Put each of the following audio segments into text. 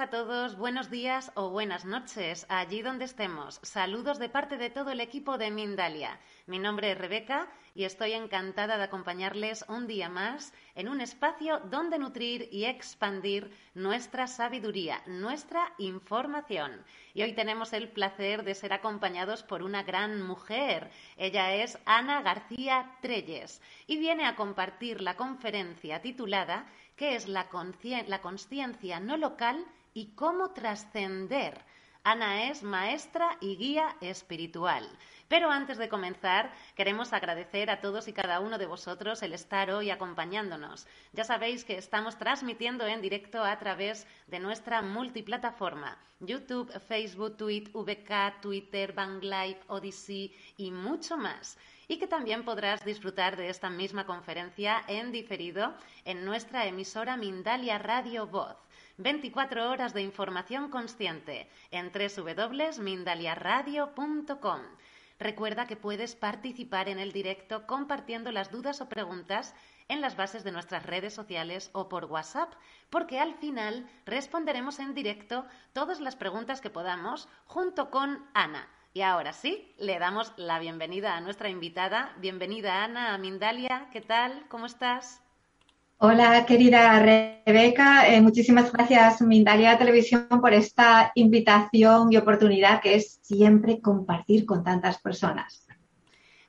a todos, buenos días o buenas noches, allí donde estemos. Saludos de parte de todo el equipo de Mindalia. Mi nombre es Rebeca y estoy encantada de acompañarles un día más en un espacio donde nutrir y expandir nuestra sabiduría, nuestra información. Y hoy tenemos el placer de ser acompañados por una gran mujer. Ella es Ana García Treyes y viene a compartir la conferencia titulada ¿Qué es la conciencia no local y cómo trascender? Ana es maestra y guía espiritual. Pero antes de comenzar, queremos agradecer a todos y cada uno de vosotros el estar hoy acompañándonos. Ya sabéis que estamos transmitiendo en directo a través de nuestra multiplataforma, YouTube, Facebook, Tweet, VK, Twitter, Live, Odyssey y mucho más y que también podrás disfrutar de esta misma conferencia en diferido en nuestra emisora Mindalia Radio Voz. 24 horas de información consciente en www.mindaliaradio.com. Recuerda que puedes participar en el directo compartiendo las dudas o preguntas en las bases de nuestras redes sociales o por WhatsApp, porque al final responderemos en directo todas las preguntas que podamos junto con Ana. Y ahora sí, le damos la bienvenida a nuestra invitada. Bienvenida Ana a Mindalia. ¿Qué tal? ¿Cómo estás? Hola, querida Rebeca. Eh, muchísimas gracias, Mindalia Televisión, por esta invitación y oportunidad que es siempre compartir con tantas personas.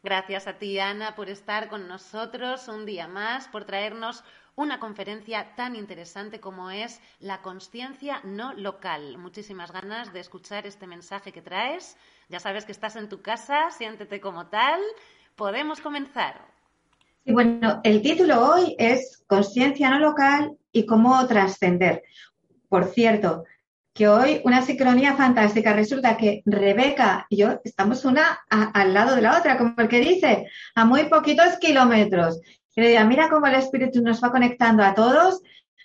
Gracias a ti, Ana, por estar con nosotros un día más, por traernos una conferencia tan interesante como es la conciencia no local. Muchísimas ganas de escuchar este mensaje que traes. Ya sabes que estás en tu casa, siéntete como tal. Podemos comenzar. Y bueno, el título hoy es Conciencia no local y cómo trascender. Por cierto, que hoy una sincronía fantástica. Resulta que Rebeca y yo estamos una al lado de la otra, como el que dice, a muy poquitos kilómetros. Y mira cómo el espíritu nos va conectando a todos,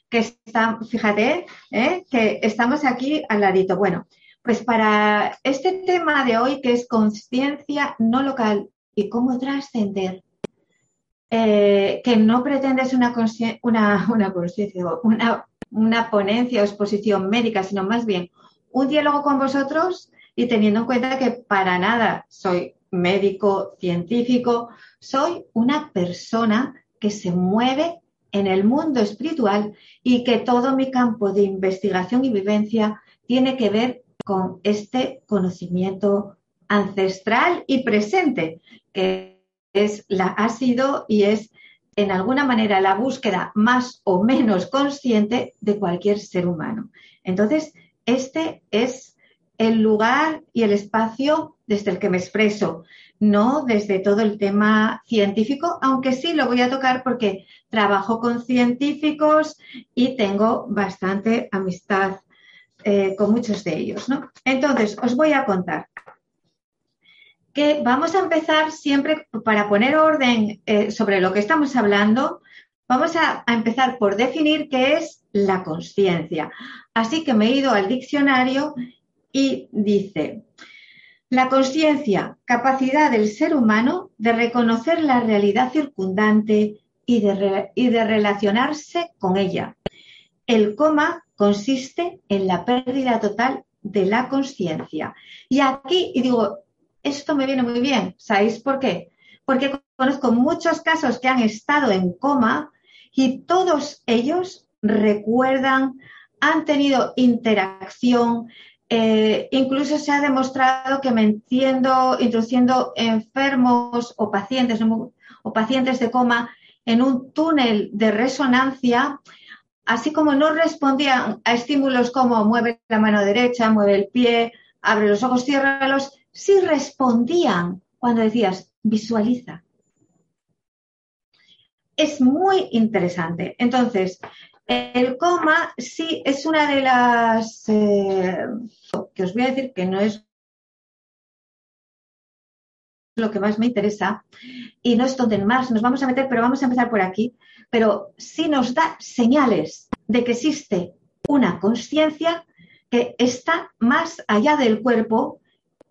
que está, fíjate, ¿eh? que estamos aquí al ladito. Bueno, pues para este tema de hoy, que es conciencia no local y cómo trascender, eh, que no pretende ser una, una, una una, una ponencia o exposición médica, sino más bien un diálogo con vosotros y teniendo en cuenta que para nada soy médico, científico, soy una persona que se mueve en el mundo espiritual y que todo mi campo de investigación y vivencia tiene que ver con este conocimiento ancestral y presente, que es la, ha sido y es en alguna manera la búsqueda más o menos consciente de cualquier ser humano. Entonces, este es el lugar y el espacio desde el que me expreso, no desde todo el tema científico, aunque sí lo voy a tocar porque trabajo con científicos y tengo bastante amistad eh, con muchos de ellos. ¿no? Entonces, os voy a contar que vamos a empezar siempre para poner orden eh, sobre lo que estamos hablando. Vamos a, empezar por definir qué es la conciencia. Así que me he ido al diccionario y dice, la conciencia, capacidad del ser humano de reconocer la realidad circundante y de, y de relacionarse con ella. El coma consiste en la pérdida total de la conciencia. Y aquí, y digo, esto me viene muy bien. ¿Sabéis por qué? Porque conozco muchos casos que han estado en coma y todos ellos recuerdan, han tenido interacción, eh, incluso se ha demostrado que metiendo, introduciendo enfermos o pacientes o pacientes de coma en un túnel de resonancia, así como no respondían a estímulos como mueve la mano derecha, mueve el pie, abre los ojos, ciérralos, sí respondían cuando decías visualiza. Es muy interesante. Entonces, el coma sí es una de las eh, que os voy a decir que no es lo que más me interesa y no es donde más nos vamos a meter, pero vamos a empezar por aquí. Pero sí nos da señales de que existe una conciencia que está más allá del cuerpo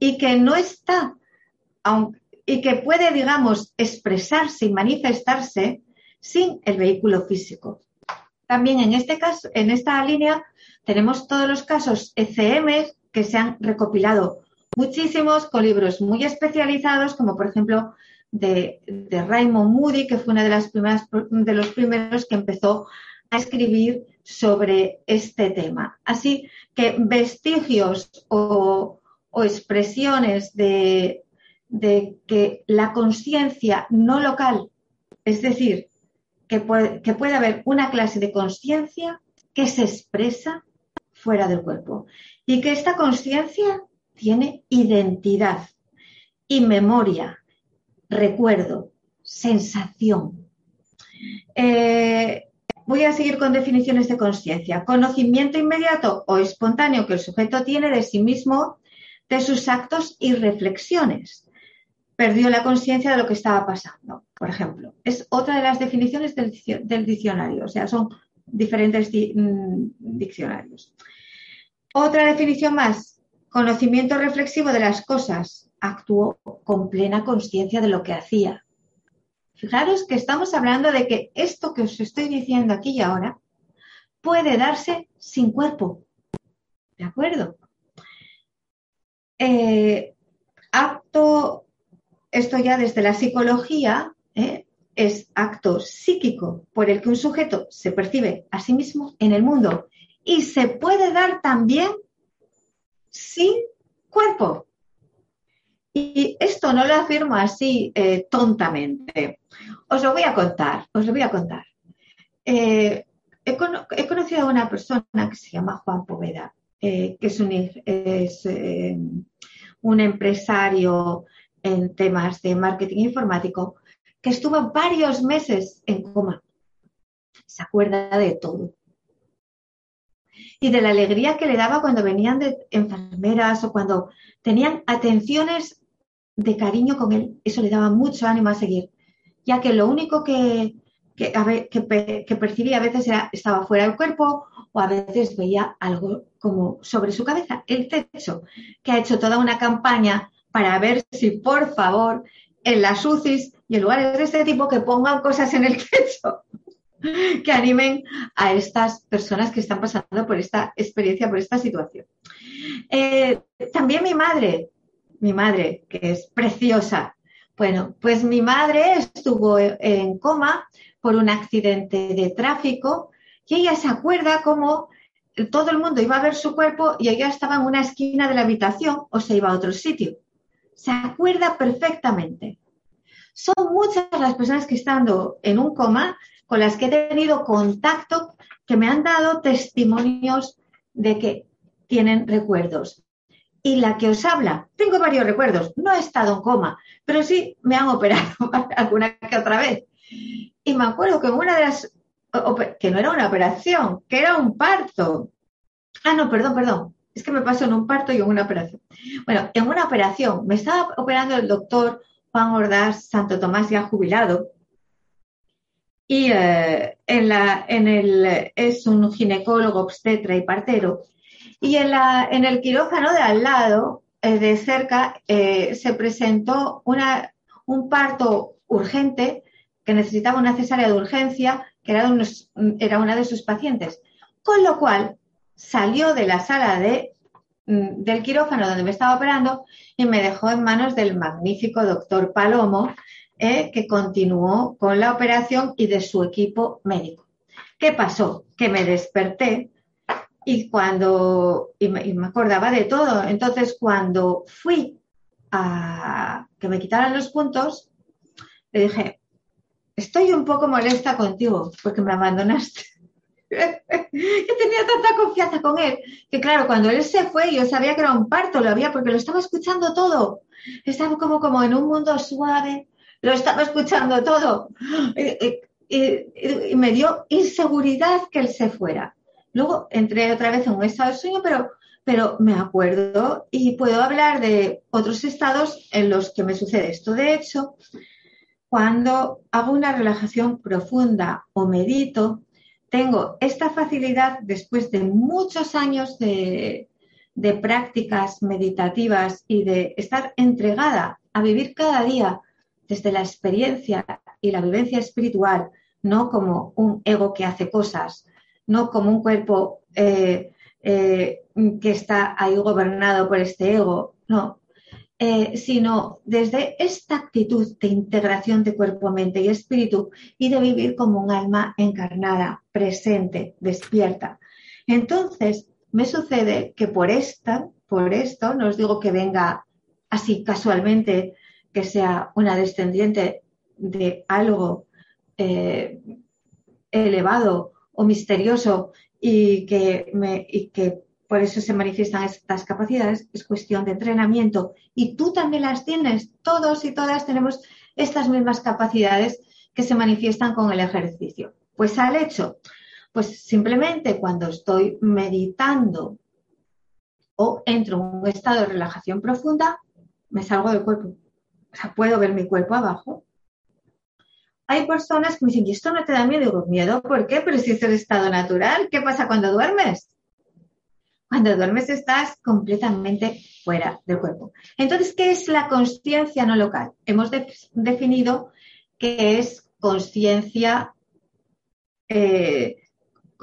y que no está, y que puede, digamos, expresarse y manifestarse sin el vehículo físico. También en este caso, en esta línea, tenemos todos los casos ECM que se han recopilado muchísimos con libros muy especializados, como por ejemplo de, Raymond Moody, que fue uno de, de los primeros que empezó a escribir sobre este tema. Así que vestigios o, expresiones de, que la conciencia no local, es decir, que puede, que haber una clase de conciencia que se expresa fuera del cuerpo y que esta conciencia tiene identidad y memoria, recuerdo, sensación. Eh, voy a seguir con definiciones de conciencia. Conocimiento inmediato o espontáneo que el sujeto tiene de sí mismo, de sus actos y reflexiones. Perdió la conciencia de lo que estaba pasando, por ejemplo. Es otra de las definiciones del, diccionario, o sea, son diferentes mm, diccionarios. Otra definición más, conocimiento reflexivo de las cosas. Actuó con plena conciencia de lo que hacía. Fijaros que estamos hablando de que esto que os estoy diciendo aquí y ahora puede darse sin cuerpo. ¿De acuerdo? Eh, acto, esto ya desde la psicología, eh, es acto psíquico por el que un sujeto se percibe a sí mismo en el mundo y se puede dar también sin cuerpo. Y esto no lo afirmo así eh, tontamente. Os lo voy a contar, os lo voy a contar. Eh, he, conocido a una persona que se llama Juan Poveda, eh, que es, un, es un empresario en temas de marketing informático, que estuvo varios meses en coma. Se acuerda de todo y de la alegría que le daba cuando venían de enfermeras o cuando tenían atenciones de cariño con él. Eso le daba mucho ánimo a seguir, ya que lo único que, que, percibía a veces estaba fuera del cuerpo o a veces veía algo como sobre su cabeza, el techo, que ha hecho toda una campaña para ver si por favor en las UCIs y en lugares de este tipo que pongan cosas en el techo que animen a estas personas que están pasando por esta experiencia, por esta situación. Eh, también mi madre, mi madre, que es preciosa. Bueno, pues mi madre estuvo en coma por un accidente de tráfico y ella se acuerda cómo todo el mundo iba a ver su cuerpo y ella estaba en una esquina de la habitación o se iba a otro sitio. Se acuerda perfectamente. Son muchas las personas que estando en un coma con las que he tenido contacto que me han dado testimonios de que tienen recuerdos. Y la que os habla, tengo varios recuerdos, no he estado en coma, pero sí me han operado alguna que otra vez. Y me acuerdo que en una de las, que no era una operación, que era un parto. Ah, no, perdón, perdón. Es que me pasó en un parto y en una operación. Bueno, en una operación me estaba operando el doctor Juan Ordaz Santo Tomás ya jubilado, y eh, en, la, en el, es un ginecólogo, obstetra y partero. Y en, la, en el quirófano de al lado, eh, de cerca, eh, se presentó una, un parto urgente que necesitaba una cesárea de urgencia, que era, unos, era una de sus pacientes. Con lo cual, salió de la sala de, mm, del quirófano donde me estaba operando y me dejó en manos del magnífico doctor Palomo, ¿eh? que continuó con la operación y de su equipo médico. ¿Qué pasó? Que me desperté y cuando, y me, acordaba de todo. Entonces, cuando fui a que me quitaran los puntos, le dije, estoy un poco molesta contigo porque me abandonaste. yo tenía tanta confianza con él que claro, cuando él se fue yo sabía que era un parto, lo había porque lo estaba escuchando todo. Estaba como, como en un mundo suave, lo estaba escuchando todo. Y, me dio inseguridad que él se fuera. Luego entré otra vez en un estado de sueño, pero, pero me acuerdo y puedo hablar de otros estados en los que me sucede esto. De hecho, cuando hago una relajación profunda o medito, tengo esta facilidad después de muchos años de, prácticas meditativas y de estar entregada a vivir cada día desde la experiencia y la vivencia espiritual, no como un ego que hace cosas, no como un cuerpo eh, eh, que está ahí gobernado por este ego, no, eh, sino desde esta actitud de integración de cuerpo, mente y espíritu y de vivir como un alma encarnada, presente, despierta. Entonces, me sucede que por esta, por esto, no os digo que venga así casualmente, que sea una descendiente de algo eh, elevado o misterioso y que, me, y que por eso se manifiestan estas capacidades, es cuestión de entrenamiento. Y tú también las tienes, todos y todas tenemos estas mismas capacidades que se manifiestan con el ejercicio. Pues al hecho, pues simplemente cuando estoy meditando o entro en un estado de relajación profunda, me salgo del cuerpo. O sea, puedo ver mi cuerpo abajo. Hay personas que me dicen, ¿y esto no te da miedo? Digo, ¿miedo? ¿Por qué? Pero si es el estado natural, ¿qué pasa cuando duermes? Cuando duermes estás completamente fuera del cuerpo. Entonces, ¿qué es la conciencia no local? Hemos definido que es conciencia, eh,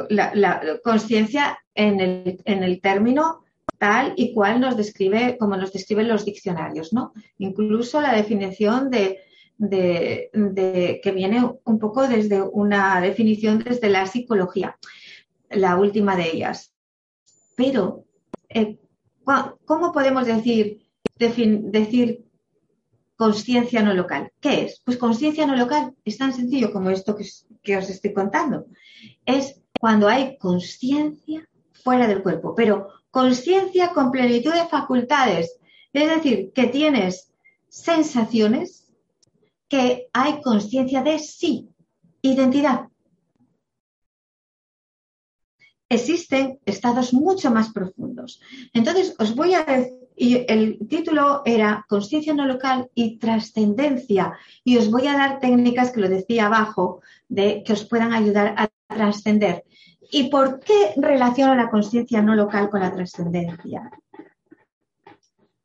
la, conciencia en el, término tal y cual nos describe, como nos describen los diccionarios, ¿no? Incluso la definición de, que viene un poco desde una definición desde la psicología, la última de ellas. Pero, eh, ¿cómo podemos decir, decir conciencia no local? ¿Qué es? Pues conciencia no local es tan sencillo como esto que, os estoy contando. Es cuando hay conciencia fuera del cuerpo, pero conciencia con plenitud de facultades. Es decir, que tienes sensaciones, que hay conciencia de sí, identidad existen estados mucho más profundos. Entonces, os voy a decir, y el título era Conciencia no local y trascendencia, y os voy a dar técnicas que lo decía abajo, de que os puedan ayudar a trascender. ¿Y por qué relaciono la conciencia no local con la trascendencia?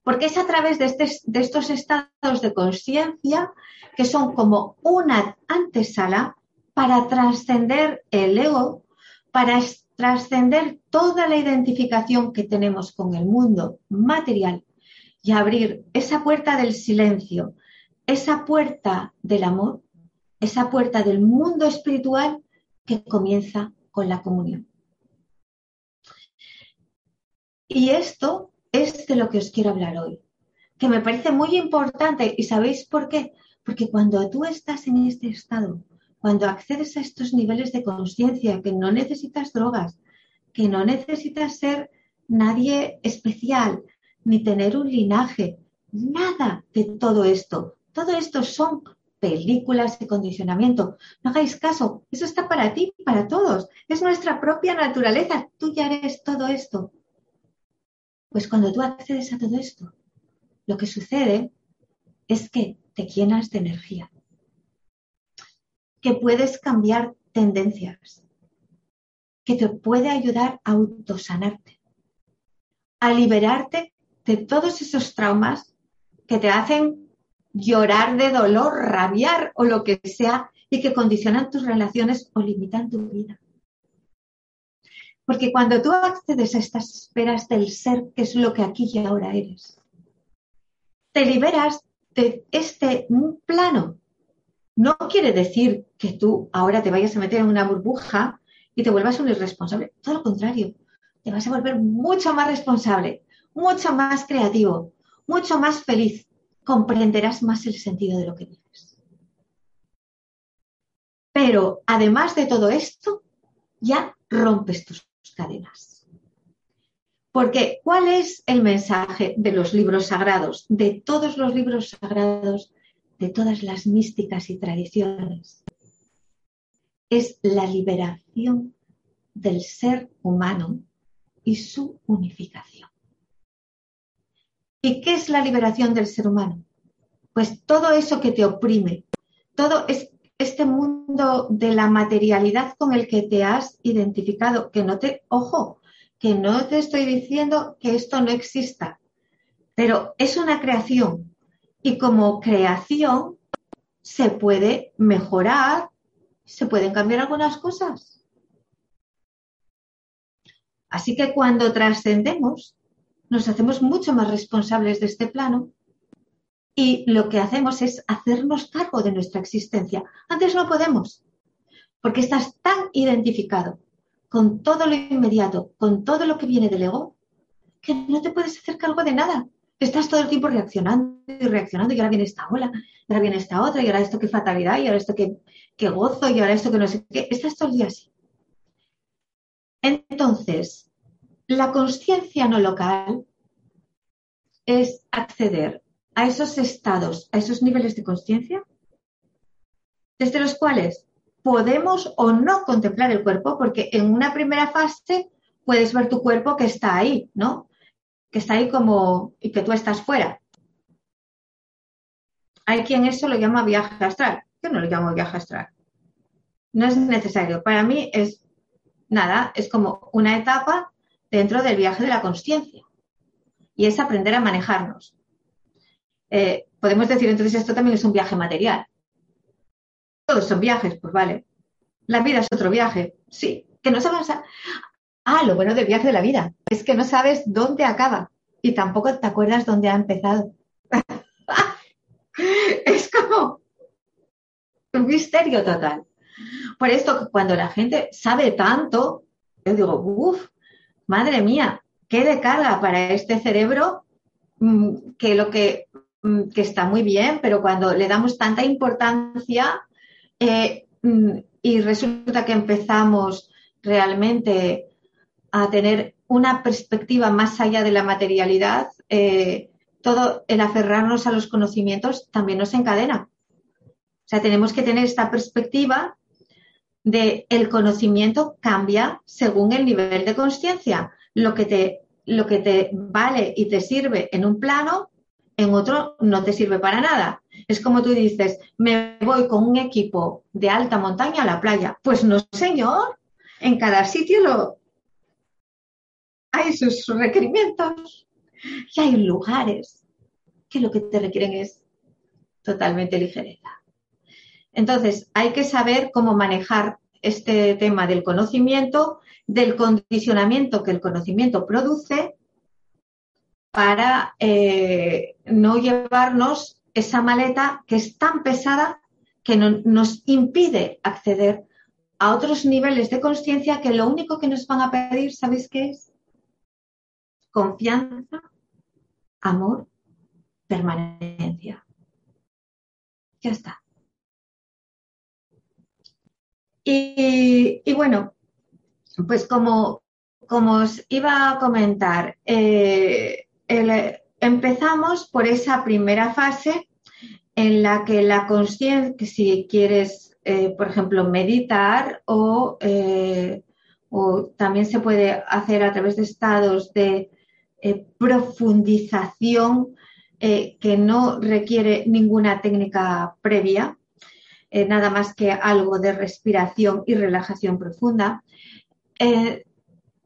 Porque es a través de, de estos estados de conciencia que son como una antesala para trascender el ego, para trascender toda la identificación que tenemos con el mundo material y abrir esa puerta del silencio, esa puerta del amor, esa puerta del mundo espiritual que comienza con la comunión. Y esto es de lo que os quiero hablar hoy, que me parece muy importante. ¿Y sabéis por qué? Porque cuando tú estás en este estado cuando accedes a estos niveles de conciencia, que no necesitas drogas, que no necesitas ser nadie especial, ni tener un linaje, nada de todo esto. Todo esto son películas de condicionamiento. No hagáis caso, eso está para ti, para todos. Es nuestra propia naturaleza. Tú ya eres todo esto. Pues cuando tú accedes a todo esto, lo que sucede es que te llenas de energía que puedes cambiar tendencias, que te puede ayudar a autosanarte, a liberarte de todos esos traumas que te hacen llorar de dolor, rabiar o lo que sea y que condicionan tus relaciones o limitan tu vida. Porque cuando tú accedes a estas esferas del ser, que es lo que aquí y ahora eres, te liberas de este plano no quiere decir que tú ahora te vayas a meter en una burbuja y te vuelvas un irresponsable. Todo lo contrario, te vas a volver mucho más responsable, mucho más creativo, mucho más feliz. Comprenderás más el sentido de lo que vives. Pero además de todo esto, ya rompes tus cadenas. Porque ¿cuál es el mensaje de los libros sagrados, de todos los libros sagrados de todas las místicas y tradiciones. Es la liberación del ser humano y su unificación. ¿Y qué es la liberación del ser humano? Pues todo eso que te oprime, todo es este mundo de la materialidad con el que te has identificado, que no te, ojo, que no te estoy diciendo que esto no exista, pero es una creación, y como creación se puede mejorar, se pueden cambiar algunas cosas. Así que cuando trascendemos, nos hacemos mucho más responsables de este plano y lo que hacemos es hacernos cargo de nuestra existencia. Antes no podemos, porque estás tan identificado con todo lo inmediato, con todo lo que viene del ego, que no te puedes hacer cargo de nada. Estás todo el tiempo reaccionando y reaccionando y ahora viene esta ola, y ahora viene esta otra, y ahora esto que fatalidad, y ahora esto que gozo, y ahora esto que no sé qué. Estás todo el día así. Entonces, la conciencia no local es acceder a esos estados, a esos niveles de conciencia, desde los cuales podemos o no contemplar el cuerpo, porque en una primera fase puedes ver tu cuerpo que está ahí, ¿no? Que está ahí como y que tú estás fuera. Hay quien eso lo llama viaje astral. Yo no lo llamo viaje astral. No es necesario. Para mí es nada, es como una etapa dentro del viaje de la conciencia. Y es aprender a manejarnos. Eh, podemos decir entonces esto también es un viaje material. Todos son viajes, pues vale. La vida es otro viaje, sí. Que no sabes. Ah, lo bueno del viaje de la vida es que no sabes dónde acaba y tampoco te acuerdas dónde ha empezado. es como un misterio total. Por esto, cuando la gente sabe tanto, yo digo, uff, madre mía, qué de carga para este cerebro mm, que lo que, mm, que, está muy bien, pero cuando le damos tanta importancia eh, mm, y resulta que empezamos realmente a tener una perspectiva más allá de la materialidad, eh, todo el aferrarnos a los conocimientos también nos encadena. O sea, tenemos que tener esta perspectiva de el conocimiento cambia según el nivel de conciencia. Lo que te lo que te vale y te sirve en un plano, en otro no te sirve para nada. Es como tú dices, me voy con un equipo de alta montaña a la playa. Pues no, señor. En cada sitio lo... hay sus requerimientos y hay lugares que lo que te requieren es totalmente ligereza. Entonces, hay que saber cómo manejar este tema del conocimiento, del condicionamiento que el conocimiento produce para eh, no llevarnos esa maleta que es tan pesada que nos impide acceder a otros niveles de conciencia que lo único que nos van a pedir, ¿sabéis qué es? Confianza, amor, permanencia. Ya está. Y, bueno, pues como, como os iba a comentar, eh, empezamos por esa primera fase en la que la conciencia, si quieres, eh, por ejemplo, meditar eh, o, también se puede hacer a través de estados de profundización que no requiere ninguna técnica previa, eh, nada más que algo de respiración y relajación profunda. Eh,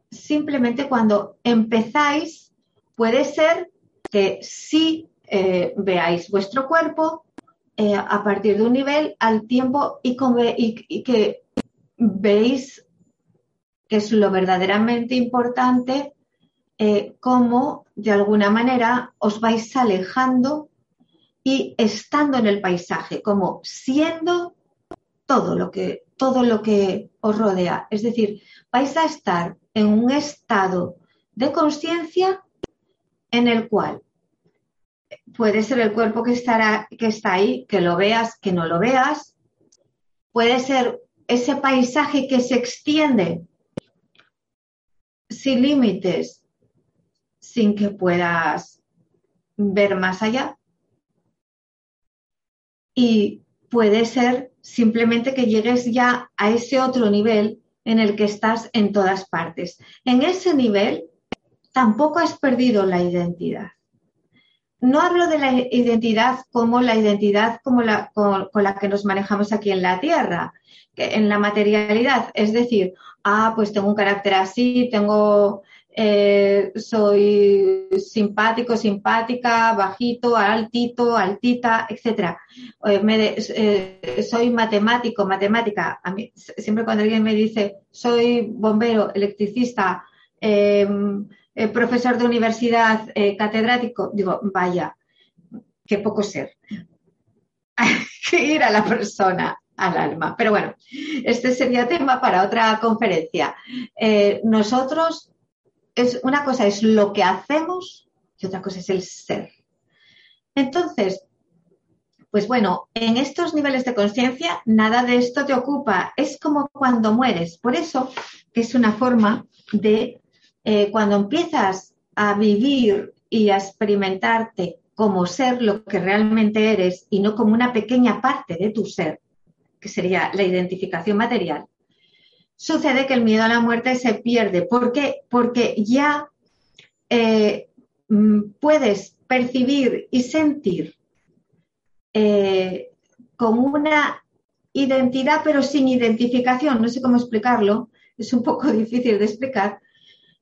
simplemente cuando empezáis, puede ser que eh, veáis vuestro cuerpo a partir de un nivel al tiempo y, y que veis que es lo verdaderamente importante, cómo de alguna manera os vais alejando y estando en el paisaje, como siendo todo lo que, todo lo que os rodea. Es decir, vais a estar en un estado de conciencia en el cual puede ser el cuerpo que, estará, que está ahí, que lo veas, que no lo veas, puede ser ese paisaje que se extiende sin límites, sin que puedas ver más allá, y puede ser simplemente que llegues ya a ese otro nivel en el que estás en todas partes. En ese nivel tampoco has perdido la identidad. No hablo de la identidad como la identidad como la, con, con la que nos manejamos aquí en la Tierra, en la materialidad, es decir, ah, pues tengo un carácter así, tengo eh, soy simpático, simpática, bajito, altito, altita, etc. Eh, eh, soy matemático, matemática. A mí, siempre cuando alguien me dice soy bombero, electricista, em, profesor de universidad, catedrático, digo, vaya, qué poco ser. Hay que ir a la persona, al alma. Pero bueno, este sería tema para otra conferencia. Nosotros, es, una cosa es lo que hacemos y otra cosa es el ser. Entonces, pues bueno, en estos niveles de conciencia nada de esto te ocupa. Es como cuando mueres. Por eso es una forma de eh, cuando empiezas a vivir y a experimentarte como ser lo que realmente eres y no como una pequeña parte de tu ser, que sería la identificación material, sucede que el miedo a la muerte se pierde. ¿Por qué? Porque ya eh, mm, puedes percibir y sentir eh, con una identidad pero sin identificación, no sé cómo explicarlo, es un poco difícil de explicar,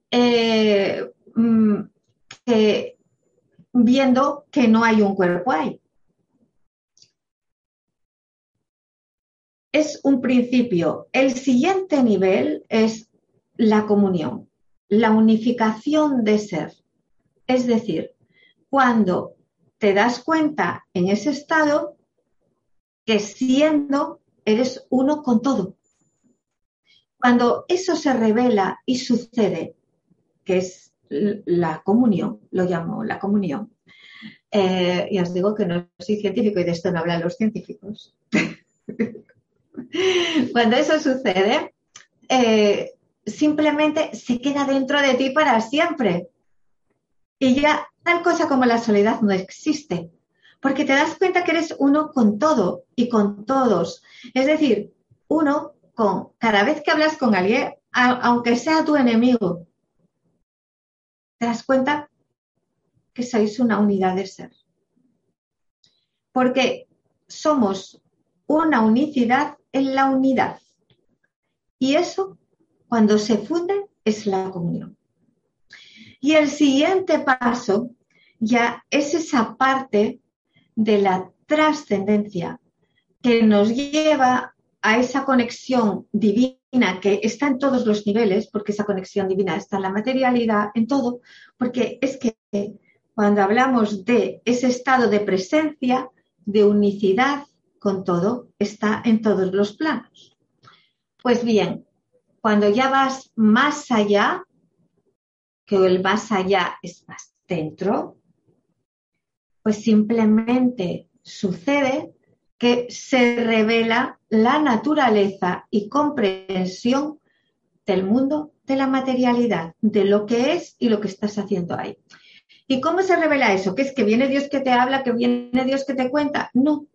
eh, mm, viendo que no hay un cuerpo ahí. Es un principio. El siguiente nivel es la comunión, la unificación de ser. Es decir, cuando te das cuenta en ese estado que siendo eres uno con todo. Cuando eso se revela y sucede, que es la comunión, lo llamo la comunión. Eh, y os digo que no soy científico y de esto no hablan los científicos. Cuando eso sucede, eh, simplemente se queda dentro de ti para siempre. Y ya tal cosa como la soledad no existe, porque te das cuenta que eres uno con todo y con todos. Es decir, uno con cada vez que hablas con alguien, aunque sea tu enemigo, te das cuenta que sois una unidad de ser. Porque somos una unicidad la unidad. Y eso, cuando se funde, es la comunión. Y el siguiente paso ya es esa parte de la trascendencia que nos lleva a esa conexión divina que está en todos los niveles, porque esa conexión divina está en la materialidad, en todo, porque es que cuando hablamos de ese estado de presencia, de unicidad con todo, está en todos los planos. Pues bien, cuando ya vas más allá, que el más allá es más dentro, pues simplemente sucede que se revela la naturaleza y comprensión del mundo de la materialidad, de lo que es y lo que estás haciendo ahí. ¿Y cómo se revela eso? ¿Que es que viene Dios que te habla, que viene Dios que te cuenta? No.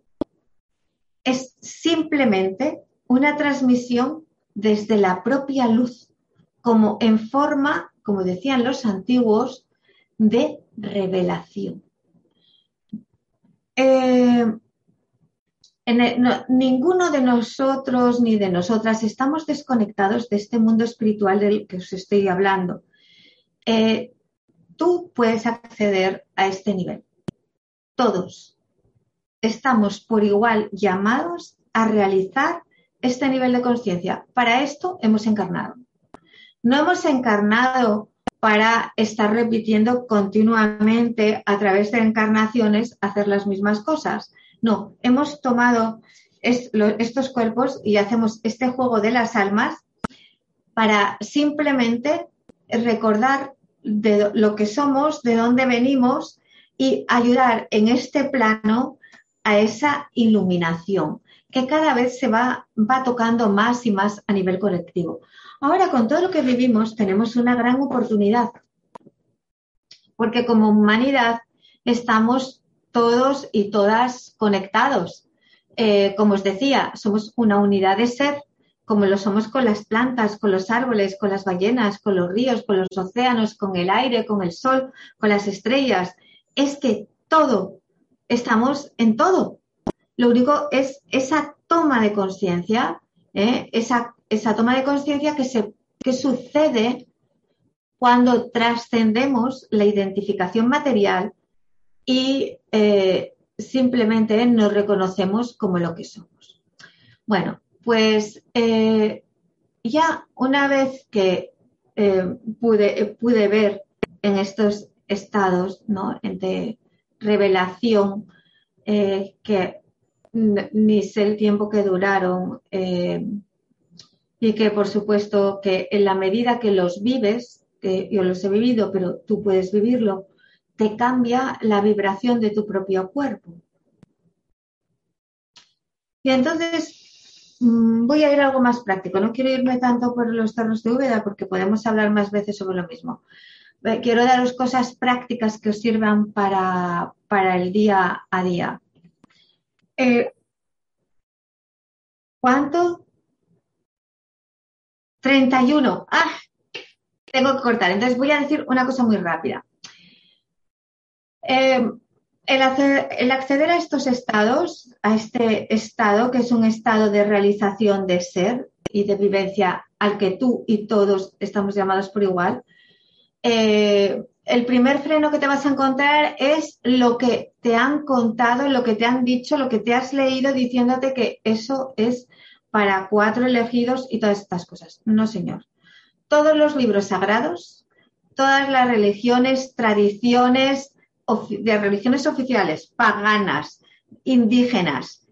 Es simplemente una transmisión desde la propia luz, como en forma, como decían los antiguos, de revelación. Eh, ninguno de nosotros ni de nosotras estamos desconectados de este mundo espiritual del que os estoy hablando. Eh, tú puedes acceder a este nivel. Todos estamos por igual llamados a realizar este nivel de conciencia. Para esto hemos encarnado. No hemos encarnado para estar repitiendo continuamente a través de encarnaciones hacer las mismas cosas. No, hemos tomado estos cuerpos y hacemos este juego de las almas para simplemente recordar de lo que somos, de dónde venimos y ayudar en este plano a esa iluminación que cada vez se va, va tocando más y más a nivel colectivo. Ahora, con todo lo que vivimos, tenemos una gran oportunidad, porque como humanidad estamos todos y todas conectados. Eh, como os decía, somos una unidad de ser, como lo somos con las plantas, con los árboles, con las ballenas, con los ríos, con los océanos, con el aire, con el sol, con las estrellas. Es que todo, estamos en todo. Lo único es esa toma de conciencia, ¿eh? esa, esa, toma de conciencia que, que sucede cuando trascendemos la identificación material y eh, simplemente nos reconocemos como lo que somos. Bueno, pues eh, ya una vez que pude, pude ver en estos estados ¿no? Revelación eh, que ni sé el tiempo que duraron eh, y que por supuesto que en la medida que los vives, yo los he vivido, pero tú puedes vivirlo, te cambia la vibración de tu propio cuerpo. Y entonces mm, voy a ir a algo más práctico. No quiero irme tanto por los terros de Úbeda porque podemos hablar más veces sobre lo mismo. Eh, quiero daros cosas prácticas que os sirvan para, el día a día. Eh, ¿Cuánto? 31. Ah, tengo que cortar. Entonces voy a decir una cosa muy rápida. Eh, el, acceder a estos estados, a este estado que es un estado de realización de ser y de vivencia al que tú y todos estamos llamados por igual, eh, el primer freno que te vas a encontrar es lo que te han contado, lo que te han dicho, lo que te has leído diciéndote que eso es para cuatro elegidos y todas estas cosas. No, señor. Todos los libros sagrados, todas las religiones, tradiciones, de religiones oficiales, paganas, indígenas,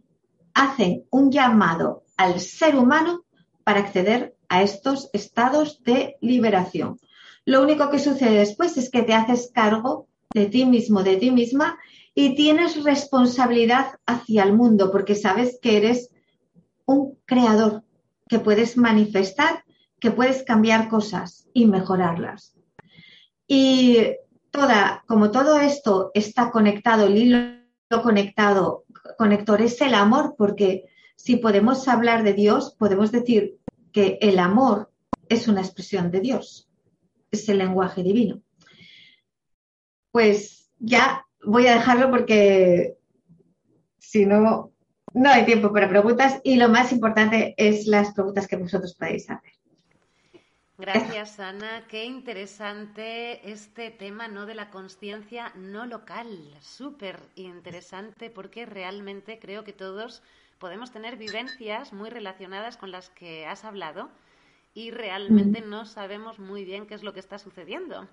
hacen un llamado al ser humano para acceder a estos estados de liberación. Lo único que sucede después es que te haces cargo de ti mismo, de ti misma, y tienes responsabilidad hacia el mundo porque sabes que eres un creador, que puedes manifestar, que puedes cambiar cosas y mejorarlas. Y toda, como todo esto está conectado, el hilo conectado, conector es el amor, porque si podemos hablar de Dios, podemos decir que el amor es una expresión de Dios, es el lenguaje divino. Pues ya voy a dejarlo porque si no, no hay tiempo para preguntas y lo más importante es las preguntas que vosotros podéis hacer. Gracias, Ana. Qué interesante este tema ¿no? de la conciencia no local. Súper interesante porque realmente creo que todos podemos tener vivencias muy relacionadas con las que has hablado y realmente no sabemos muy bien qué es lo que está sucediendo.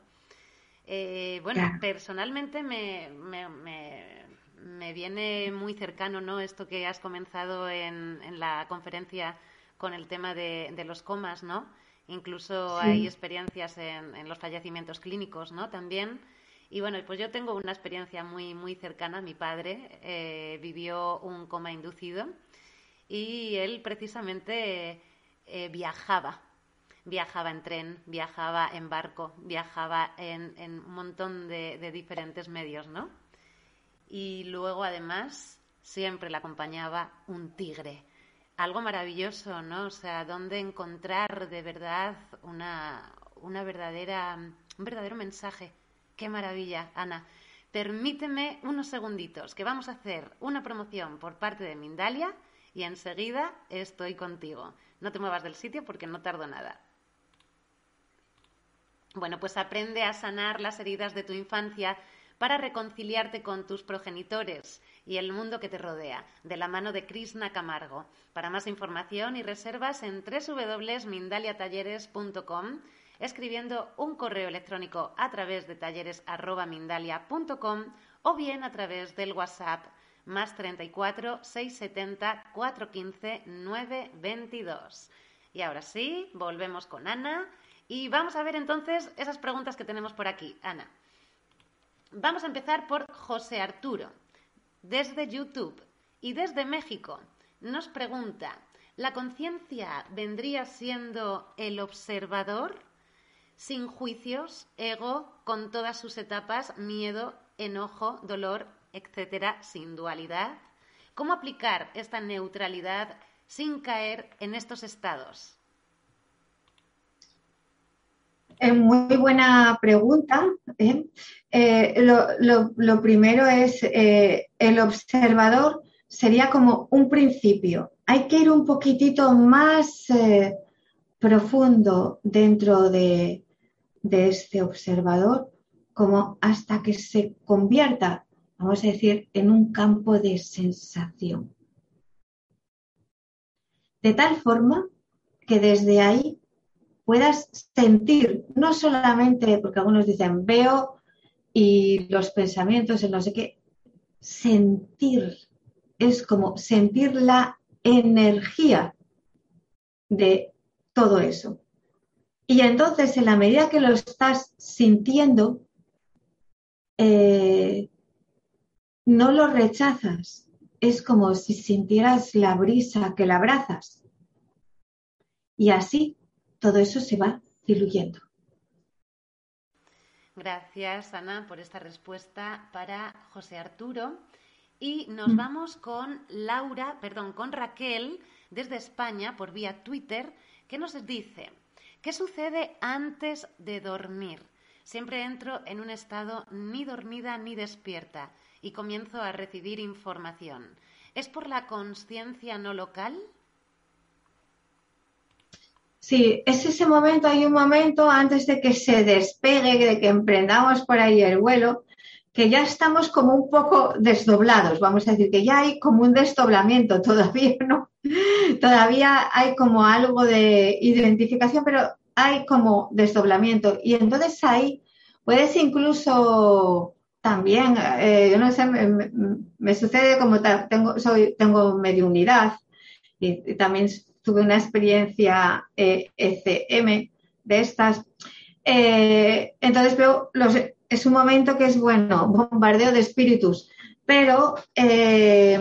Eh, bueno, personalmente me, me, viene muy cercano ¿no? esto que has comenzado en, en la conferencia con el tema de, de los comas, ¿no? Incluso hay experiencias en, los fallecimientos clínicos, ¿no? También. Y bueno, pues yo tengo una experiencia muy, muy cercana. Mi padre eh, vivió un coma inducido y él precisamente eh, viajaba. Viajaba en tren, viajaba en barco, viajaba en, un montón de, de diferentes medios, ¿no? Y luego, además, siempre le acompañaba un tigre algo maravilloso, ¿no? O sea, dónde encontrar de verdad una, una verdadera, un verdadero mensaje. Qué maravilla, Ana. Permíteme unos segunditos, que vamos a hacer una promoción por parte de Mindalia y enseguida estoy contigo. No te muevas del sitio porque no tardo nada. Bueno, pues aprende a sanar las heridas de tu infancia para reconciliarte con tus progenitores y el mundo que te rodea, de la mano de Krishna Camargo. Para más información y reservas en www.mindaliatalleres.com, escribiendo un correo electrónico a través de talleres.mindalia.com o bien a través del WhatsApp más 34 670 415 922. Y ahora sí, volvemos con Ana y vamos a ver entonces esas preguntas que tenemos por aquí. Ana. Vamos a empezar por José Arturo, desde YouTube y desde México. Nos pregunta, ¿la conciencia vendría siendo el observador? Sin juicios, ego, con todas sus etapas, miedo, enojo, dolor, etcétera, sin dualidad. ¿Cómo aplicar esta neutralidad sin caer en estos estados? Es muy buena pregunta. ¿eh? Eh, lo, primero es, eh, el observador sería como un principio. Hay que ir un poquitito más profundo dentro de, de este observador, como hasta que se convierta, vamos a decir, en un campo de sensación. De tal forma que desde ahí puedas sentir, no solamente, porque algunos dicen veo y los pensamientos, en no sé qué, sentir, es como sentir la energía de todo eso. Y entonces, en la medida que lo estás sintiendo, eh, no lo rechazas. Es como si sintieras la brisa que la abrazas. Y así todo eso se va diluyendo. Gracias, Ana, por esta respuesta para José Arturo. Y nos mm. vamos con Laura, perdón, con Raquel desde España por vía Twitter, que nos dice, ¿Qué sucede antes de dormir? Siempre entro en un estado ni dormida ni despierta y comienzo a recibir información. ¿Es por la conciencia no local? Sí, es ese momento, hay un momento antes de que se despegue, de que emprendamos por ahí el vuelo, que ya estamos como un poco desdoblados, vamos a decir que ya hay como un desdoblamiento, todavía no, todavía hay como algo de identificación, pero hay como desdoblamiento. Y entonces ahí puedes incluso también, eh, yo no sé, me, sucede como tengo, soy, tengo medio unidad y, también tuve una experiencia ECM eh, de estas. Eh, entonces veo es un momento que es bueno, bombardeo de espíritus, pero eh,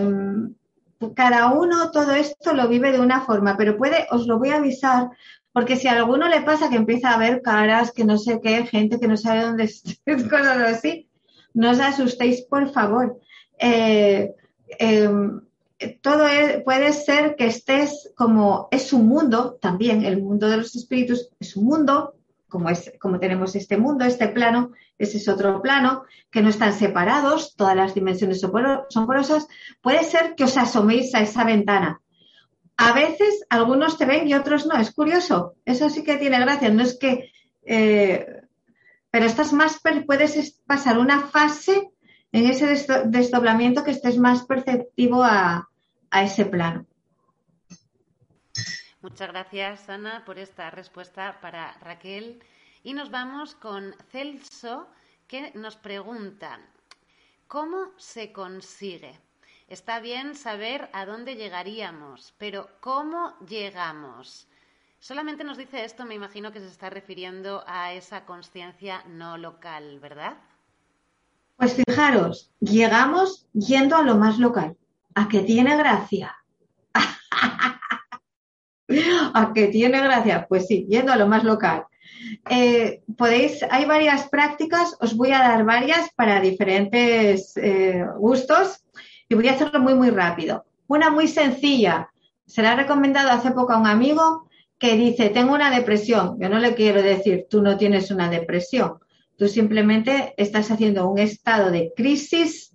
cada uno todo esto lo vive de una forma, pero puede, os lo voy a avisar, porque si a alguno le pasa que empieza a ver caras, que no sé qué, gente que no sabe dónde es, cosas así, no os asustéis, por favor. Eh, em, todo puede ser que estés como, es un mundo también, el mundo de los espíritus es un mundo, como, es, como tenemos este mundo, este plano, ese es otro plano, que no están separados, todas las dimensiones son porosas, puede ser que os asoméis a esa ventana. A veces algunos te ven y otros no, es curioso, eso sí que tiene gracia, no es que, eh, pero estás más, puedes pasar una fase en ese desdoblamiento que estés más perceptivo a, a ese plano. Muchas gracias, Ana, por esta respuesta para Raquel. Y nos vamos con Celso, que nos pregunta, ¿cómo se consigue? Está bien saber a dónde llegaríamos, pero ¿cómo llegamos? Solamente nos dice esto, me imagino que se está refiriendo a esa conciencia no local, ¿verdad? Pues fijaros, llegamos yendo a lo más local, a que tiene gracia. a que tiene gracia, pues sí, yendo a lo más local. Eh, podéis, hay varias prácticas, os voy a dar varias para diferentes eh, gustos y voy a hacerlo muy, muy rápido. Una muy sencilla, se la recomendado hace poco a un amigo que dice, tengo una depresión. Yo no le quiero decir, tú no tienes una depresión. Tú simplemente estás haciendo un estado de crisis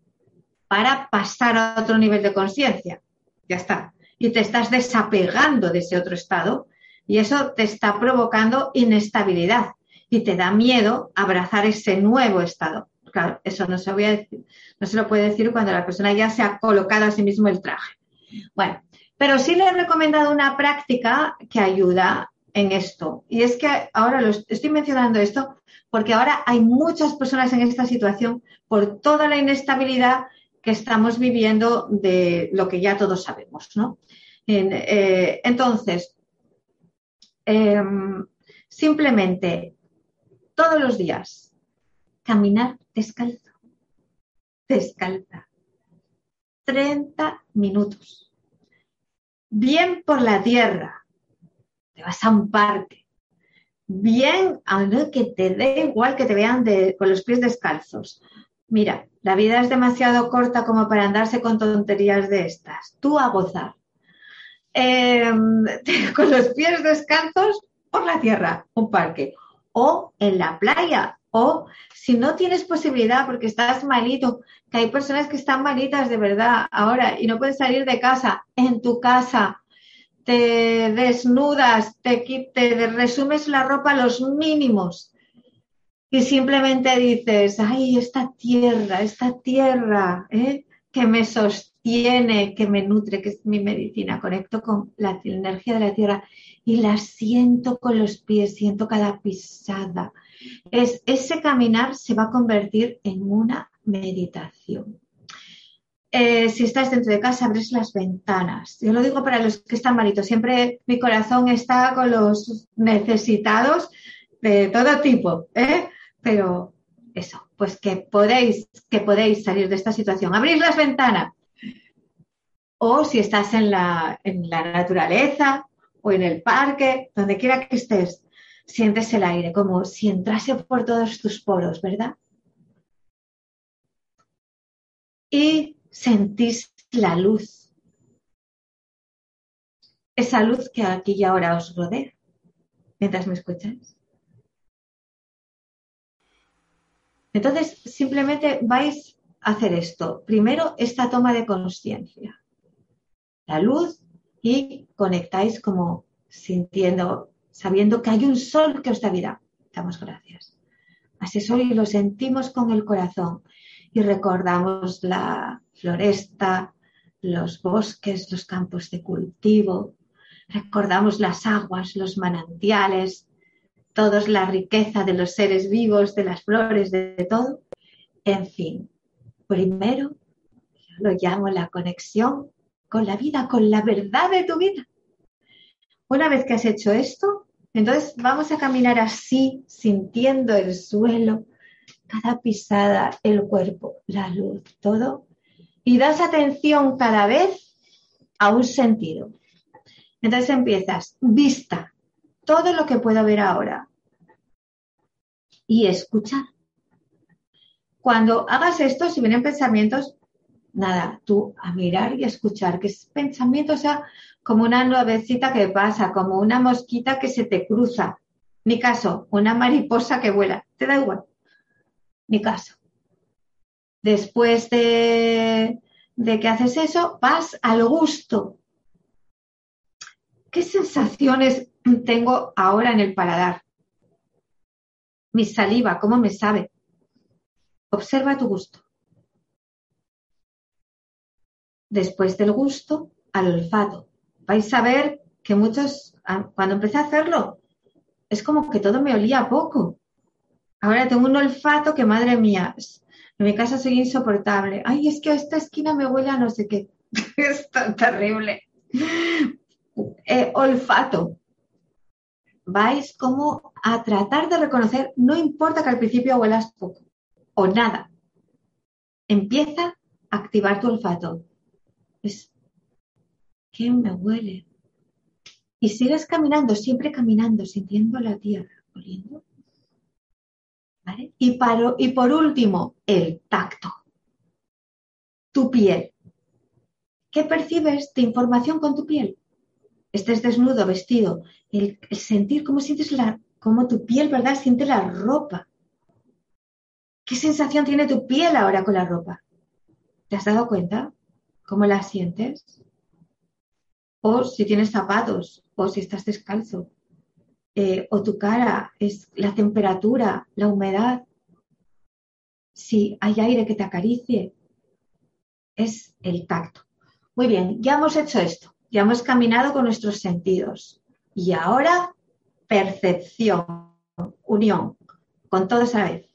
para pasar a otro nivel de conciencia. Ya está. Y te estás desapegando de ese otro estado y eso te está provocando inestabilidad y te da miedo abrazar ese nuevo estado. Claro, eso no se, voy a decir, no se lo puede decir cuando la persona ya se ha colocado a sí mismo el traje. Bueno, pero sí le he recomendado una práctica que ayuda en esto. Y es que ahora lo estoy mencionando esto porque ahora hay muchas personas en esta situación por toda la inestabilidad que estamos viviendo de lo que ya todos sabemos, ¿no? Eh, entonces, Em, simplemente todos los días caminar descalzo, descalza, 30 minutos. Bien por la tierra, te vas a un parque, bien, que te dé igual que te vean con los pies descalzos. Mira, la vida es demasiado corta como para andarse con tonterías de estas. Tú a gozar. Em, con los pies descalzos por la tierra, un parque, o en la playa, o si no tienes posibilidad porque estás malito, que hay personas que están malitas de verdad ahora y no pueden salir de casa, en tu casa, te desnudas, te, te resumes la ropa a los mínimos y simplemente dices, ay, esta tierra, esta tierra, ¿eh? que me sostiene que me nutre, que es mi medicina. Conecto con la energía de la tierra y la siento con los pies, siento cada pisada. Es, ese caminar se va a convertir en una meditación. Eh, si estás dentro de casa, abres las ventanas. Yo lo digo para los que están malitos. Siempre mi corazón está con los necesitados de todo tipo, ¿eh? Pero eso, pues que podéis, que podéis salir de esta situación. Abrís las ventanas. O si estás en la, en la naturaleza o en el parque, donde quiera que estés, sientes el aire como si entrase por todos tus poros, ¿verdad? Y sentís la luz. Esa luz que aquí y ahora os rodea mientras me escucháis. Entonces, simplemente vais a hacer esto. Primero, esta toma de conciencia. La luz y conectáis como sintiendo, sabiendo que hay un sol que os da vida. Damos gracias. A ese sol y lo sentimos con el corazón y recordamos la floresta, los bosques, los campos de cultivo, recordamos las aguas, los manantiales, toda la riqueza de los seres vivos, de las flores, de, todo. En fin, primero lo llamo la conexión con la vida, con la verdad de tu vida. Una vez que has hecho esto, entonces vamos a caminar así, sintiendo el suelo, cada pisada, el cuerpo, la luz, todo. Y das atención cada vez a un sentido. Entonces empiezas, vista, todo lo que puedo ver ahora y escuchar. Cuando hagas esto, si vienen pensamientos, nada, tú a mirar y escuchar, que es pensamiento, sea, como una nubecita que pasa, como una mosquita que se te cruza. Ni caso, una mariposa que vuela, te da igual. Ni caso. Después de, de que haces eso, vas al gusto. ¿Qué sensaciones tengo ahora en el paladar? Mi saliva, ¿cómo me sabe? Observa tu gusto. Después del gusto, al olfato. Vais a ver que muchos, ah, cuando empecé a hacerlo, es como que todo me olía poco. Ahora tengo un olfato que, madre mía, en mi casa soy insoportable. Ay, es que a esta esquina me huele a no sé qué. es tan terrible. Eh, olfato. Vais como a tratar de reconocer, no importa que al principio huelas poco o nada. Empieza a activar tu olfato. Es, ¿qué me huele? Y sigues caminando, siempre caminando, sintiendo la tierra, oliendo. Y, y por último, el tacto. Tu piel. ¿Qué percibes de información con tu piel? estés desnudo, vestido, el, sentir cómo sientes la, cómo tu piel, ¿verdad? Siente la ropa. ¿Qué sensación tiene tu piel ahora con la ropa? ¿Te has dado cuenta cómo la sientes? O si tienes zapatos, o si estás descalzo, eh, o tu cara, es la temperatura, la humedad, si hay aire que te acaricie, es el tacto. Muy bien, ya hemos hecho esto. Ya hemos caminado con nuestros sentidos. Y ahora, percepción, unión, con todos a la vez.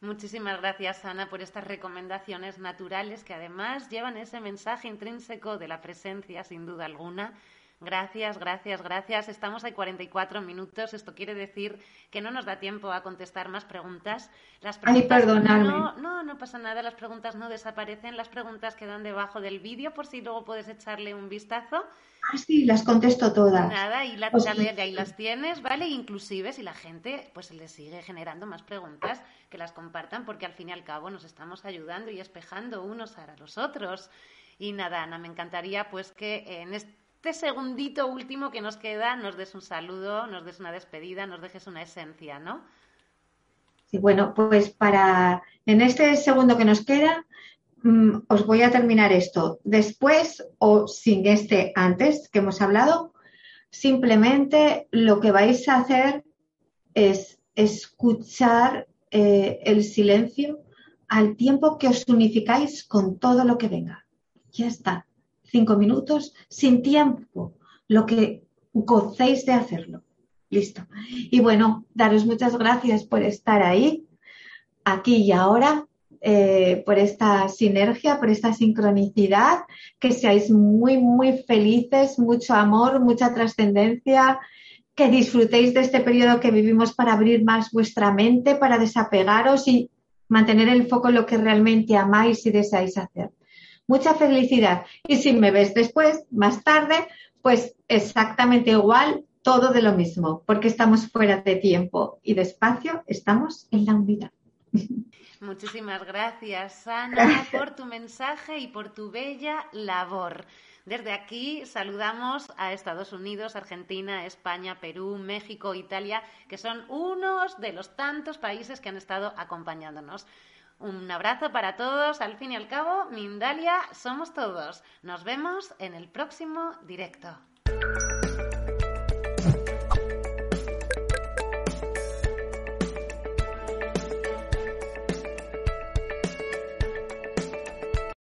Muchísimas gracias, Ana, por estas recomendaciones naturales que además llevan ese mensaje intrínseco de la presencia, sin duda alguna, Gracias, gracias, gracias. Estamos a 44 minutos. Esto quiere decir que no nos da tiempo a contestar más preguntas. Las preguntas No, no, no pasa nada. Las preguntas no desaparecen. Las preguntas quedan debajo del vídeo por si luego puedes echarle un vistazo. Ah, sí, las contesto todas. Nada, y la, pues ahí las tienes, ¿vale? Inclusive si la gente pues le sigue generando más preguntas, que las compartan porque al fin y al cabo nos estamos ayudando y espejando unos a los otros. Y nada, Ana, me encantaría pues que en este este segundito último que nos queda nos des un saludo, nos des una despedida, nos dejes una esencia, ¿no? Sí, bueno, pues para en este segundo que nos queda, mm, os voy a terminar esto. Después o sin este antes que hemos hablado, simplemente lo que vais a hacer es escuchar eh, el silencio al tiempo que os unificáis con todo lo que venga. ya está. Cinco minutos sin tiempo, lo que gocéis de hacerlo. Listo. Y bueno, daros muchas gracias por estar ahí, aquí y ahora, eh, por esta sinergia, por esta sincronicidad, que seáis muy, muy felices, mucho amor, mucha trascendencia, que disfrutéis de este periodo que vivimos para abrir más vuestra mente, para desapegaros y mantener el foco en lo que realmente amáis y deseáis hacer. Mucha felicidad. Y si me ves después, más tarde, pues exactamente igual, todo de lo mismo, porque estamos fuera de tiempo y de espacio, estamos en la unidad. Muchísimas gracias, Ana, por tu mensaje y por tu bella labor. Desde aquí saludamos a Estados Unidos, Argentina, España, Perú, México, Italia, que son unos de los tantos países que han estado acompañándonos. Un abrazo para todos. Al fin y al cabo, Mindalia somos todos. Nos vemos en el próximo directo.